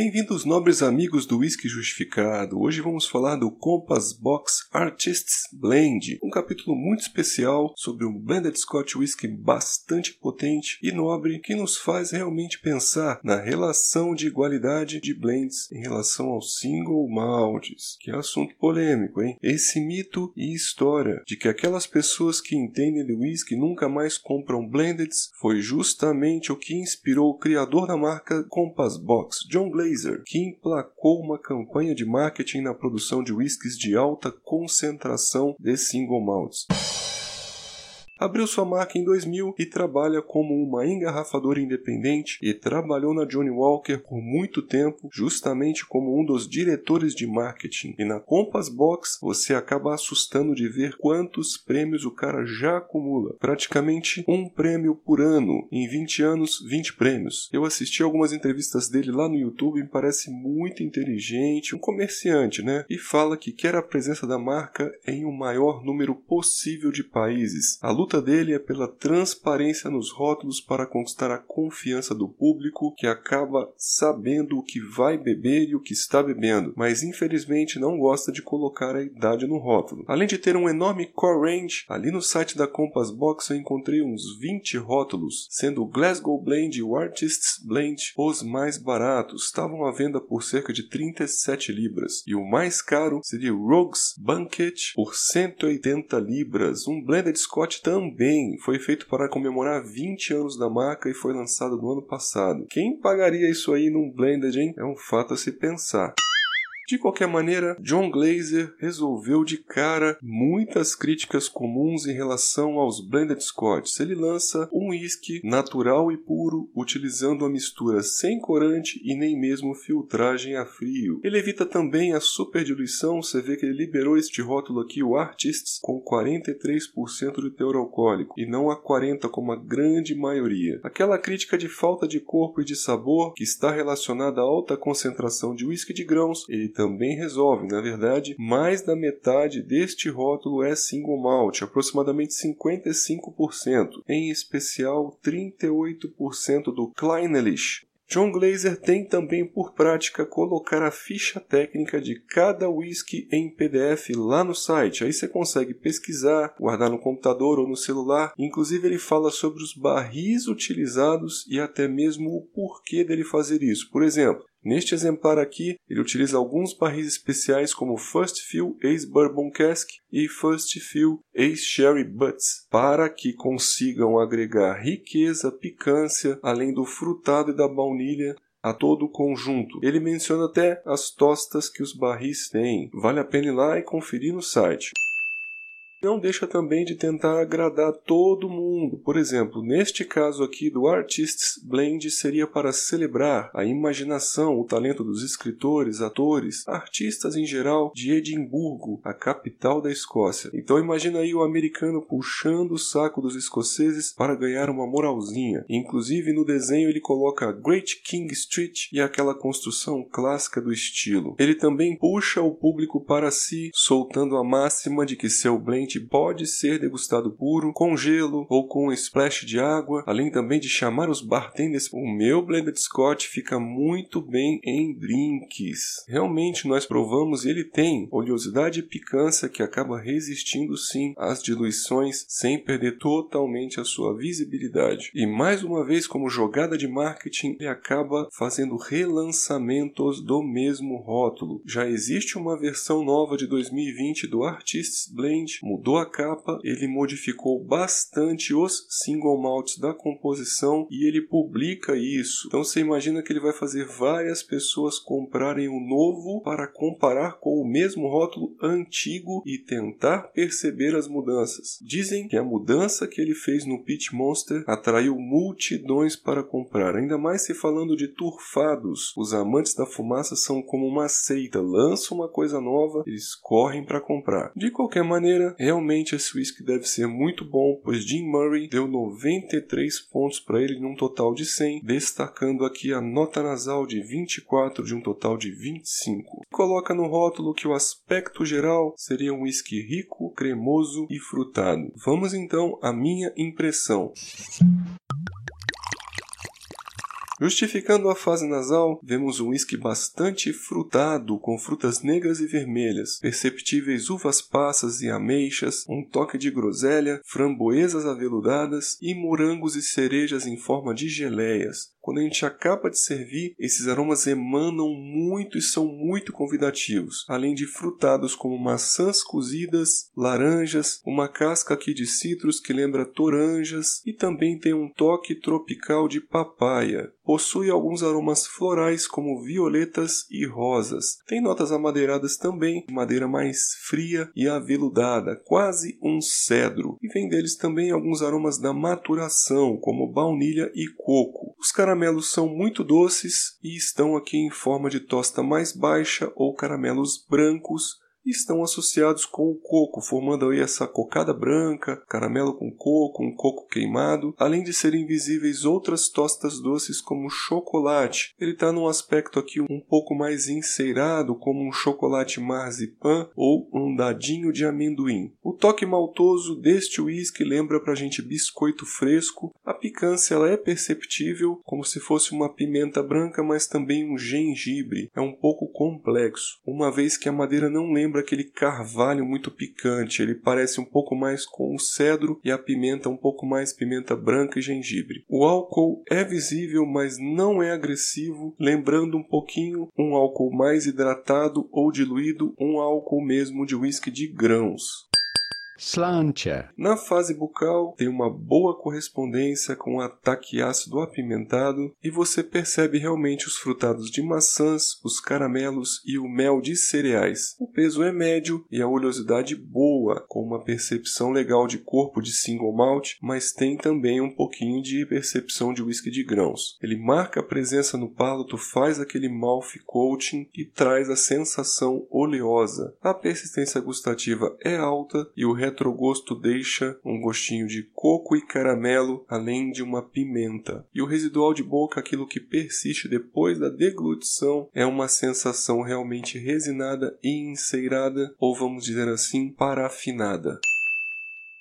Bem-vindos, nobres amigos do Whisky Justificado. Hoje vamos falar do Compass Box Artists Blend, um capítulo muito especial sobre um blended Scotch whisky bastante potente e nobre que nos faz realmente pensar na relação de igualdade de blends em relação aos single malts, que é assunto polêmico, hein? Esse mito e história de que aquelas pessoas que entendem de whisky nunca mais compram blendeds foi justamente o que inspirou o criador da marca Compass Box, John Que emplacou uma campanha de marketing na produção de whiskies de alta concentração de single malts. Abriu sua marca em 2000 e trabalha como uma engarrafadora independente e trabalhou na Johnny Walker por muito tempo, justamente como um dos diretores de marketing. E na Compass Box você acaba assustando de ver quantos prêmios o cara já acumula. Praticamente um prêmio por ano. Em 20 anos, 20 prêmios. Eu assisti algumas entrevistas dele lá no YouTube e parece muito inteligente, um comerciante, né? E fala que quer a presença da marca em o um maior número possível de países. A luta luta dele é pela transparência nos rótulos para conquistar a confiança do público que acaba sabendo o que vai beber e o que está bebendo, mas infelizmente não gosta de colocar a idade no rótulo. Além de ter um enorme core range, ali no site da Compass Box eu encontrei uns 20 rótulos, sendo o Glasgow Blend e o Artists Blend os mais baratos, estavam à venda por cerca de 37 libras, e o mais caro seria o Rogues Banquet por 180 libras, um blended Scotch também também foi feito para comemorar 20 anos da marca e foi lançado no ano passado. Quem pagaria isso aí num blended, hein? É um fato a se pensar. De qualquer maneira, John Glazer resolveu de cara muitas críticas comuns em relação aos blended Scotch. Ele lança um whisky natural e puro, utilizando a mistura sem corante e nem mesmo filtragem a frio. Ele evita também a superdiluição, você vê que ele liberou este rótulo aqui, o Artists, com 43% de teor alcoólico, e não a 40% como a grande maioria. Aquela crítica de falta de corpo e de sabor, que está relacionada à alta concentração de whisky de grãos, ele também resolve. Na verdade, mais da metade deste rótulo é single malt, aproximadamente 55%, em especial 38% do Kleinelish, John Glazer tem também por prática colocar a ficha técnica de cada whisky em PDF lá no site. Aí você consegue pesquisar, guardar no computador ou no celular. Inclusive ele fala sobre os barris utilizados e até mesmo o porquê dele fazer isso. Por exemplo, Neste exemplar aqui, ele utiliza alguns barris especiais como First Fill Ace Bourbon Cask e First Fill Ace Sherry Butts, para que consigam agregar riqueza, picância, além do frutado e da baunilha a todo o conjunto. Ele menciona até as tostas que os barris têm. Vale a pena ir lá e conferir no site não deixa também de tentar agradar todo mundo. Por exemplo, neste caso aqui do Artists Blend seria para celebrar a imaginação, o talento dos escritores, atores, artistas em geral de Edimburgo, a capital da Escócia. Então imagina aí o americano puxando o saco dos escoceses para ganhar uma moralzinha. Inclusive no desenho ele coloca Great King Street e aquela construção clássica do estilo. Ele também puxa o público para si, soltando a máxima de que seu blend pode ser degustado puro, com gelo ou com um splash de água, além também de chamar os bartenders. O meu blended Scotch fica muito bem em drinks. Realmente nós provamos e ele tem oleosidade e picância que acaba resistindo sim às diluições sem perder totalmente a sua visibilidade. E mais uma vez, como jogada de marketing, ele acaba fazendo relançamentos do mesmo rótulo. Já existe uma versão nova de 2020 do Artists Blend, mudou a capa, ele modificou bastante os single malts da composição e ele publica isso. Então você imagina que ele vai fazer várias pessoas comprarem o novo para comparar com o mesmo rótulo antigo e tentar perceber as mudanças. Dizem que a mudança que ele fez no Pitch Monster atraiu multidões para comprar, ainda mais se falando de turfados. Os amantes da fumaça são como uma seita, lançam uma coisa nova, eles correm para comprar. De qualquer maneira, Realmente esse whisky deve ser muito bom, pois Jim Murray deu 93 pontos para ele num total de 100, destacando aqui a nota nasal de 24 de um total de 25. Coloca no rótulo que o aspecto geral seria um whisky rico, cremoso e frutado. Vamos então à minha impressão. Justificando a fase nasal, vemos um whisky bastante frutado, com frutas negras e vermelhas, perceptíveis uvas passas e ameixas, um toque de groselha, framboesas aveludadas e morangos e cerejas em forma de geleias. Quando a gente acaba de servir, esses aromas emanam muito e são muito convidativos, além de frutados como maçãs cozidas, laranjas, uma casca aqui de citros que lembra toranjas e também tem um toque tropical de papaya. Possui alguns aromas florais como violetas e rosas. Tem notas amadeiradas também, madeira mais fria e aveludada, quase um cedro. E vem deles também alguns aromas da maturação, como baunilha e coco. Os caramelos são muito doces e estão aqui em forma de tosta mais baixa ou caramelos brancos estão associados com o coco, formando aí essa cocada branca, caramelo com coco, um coco queimado, além de serem visíveis outras tostas doces como chocolate. Ele está num aspecto aqui um pouco mais enceirado, como um chocolate marzipan ou um dadinho de amendoim. O toque maltoso deste whisky lembra pra gente biscoito fresco. A picância ela é perceptível, como se fosse uma pimenta branca, mas também um gengibre. É um pouco complexo, uma vez que a madeira não lembra lembra aquele carvalho muito picante. Ele parece um pouco mais com o cedro e a pimenta um pouco mais pimenta branca e gengibre. O álcool é visível, mas não é agressivo, lembrando um pouquinho um álcool mais hidratado ou diluído, um álcool mesmo de whisky de grãos. Slantia. Na fase bucal, tem uma boa correspondência com o ataque ácido apimentado e você percebe realmente os frutados de maçãs, os caramelos e o mel de cereais. O peso é médio e a oleosidade boa, com uma percepção legal de corpo de single malt, mas tem também um pouquinho de percepção de whisky de grãos. Ele marca a presença no palato, faz aquele mouth coating e traz a sensação oleosa. A persistência gustativa é alta e o retrogosto deixa um gostinho de coco e caramelo, além de uma pimenta. E o residual de boca, aquilo que persiste depois da deglutição, é uma sensação realmente resinada e enceirada, ou vamos dizer assim, parafinada.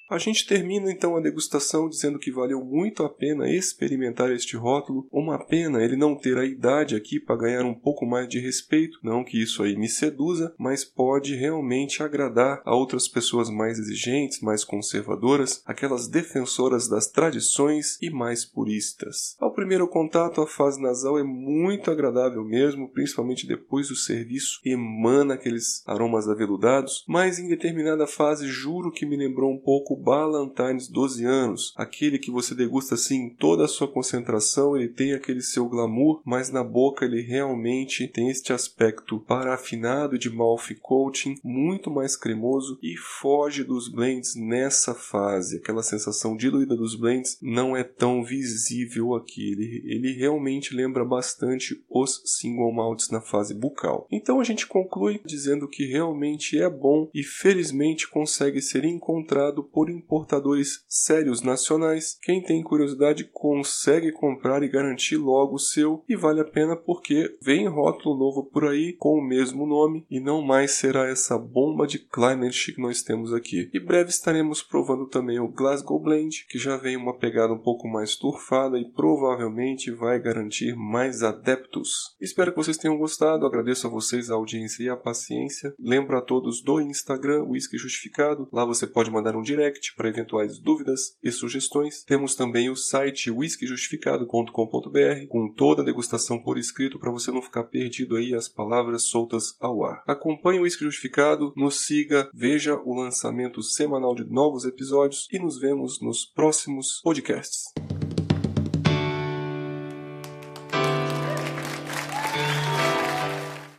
A gente termina então a degustação dizendo que valeu muito a pena experimentar este rótulo. Uma pena ele não ter a idade aqui para ganhar um pouco mais de respeito. Não que isso aí me seduza, mas pode realmente agradar a outras pessoas mais exigentes, mais conservadoras, aquelas defensoras das tradições e mais puristas. Ao primeiro contato, a fase nasal é muito agradável mesmo, principalmente depois do serviço, emana aqueles aromas aveludados, mas em determinada fase juro que me lembrou um pouco Ballantines 12 anos, aquele que você degusta assim toda a sua concentração, ele tem aquele seu glamour, mas na boca ele realmente tem este aspecto parafinado de mouth coating, muito mais cremoso e foge dos blends nessa fase. Aquela sensação diluída dos blends não é tão visível aqui. Ele, ele realmente lembra bastante os single malts na fase bucal. Então a gente conclui dizendo que realmente é bom e felizmente consegue ser encontrado por por importadores sérios nacionais. Quem tem curiosidade consegue comprar e garantir logo o seu e vale a pena porque vem rótulo novo por aí com o mesmo nome e não mais será essa bomba de climate que nós temos aqui. E breve estaremos provando também o Glasgow Blend, que já vem uma pegada um pouco mais turfada e provavelmente vai garantir mais adeptos. Espero que vocês tenham gostado, agradeço a vocês a audiência e a paciência. Lembro a todos do Instagram, Whisky Justificado, lá você pode mandar um direct direct para eventuais dúvidas e sugestões. Temos também o site whiskyjustificado.com.br com toda a degustação por escrito para você não ficar perdido aí as palavras soltas ao ar. Acompanhe o Whisky Justificado, nos siga, veja o lançamento semanal de novos episódios e nos vemos nos próximos podcasts.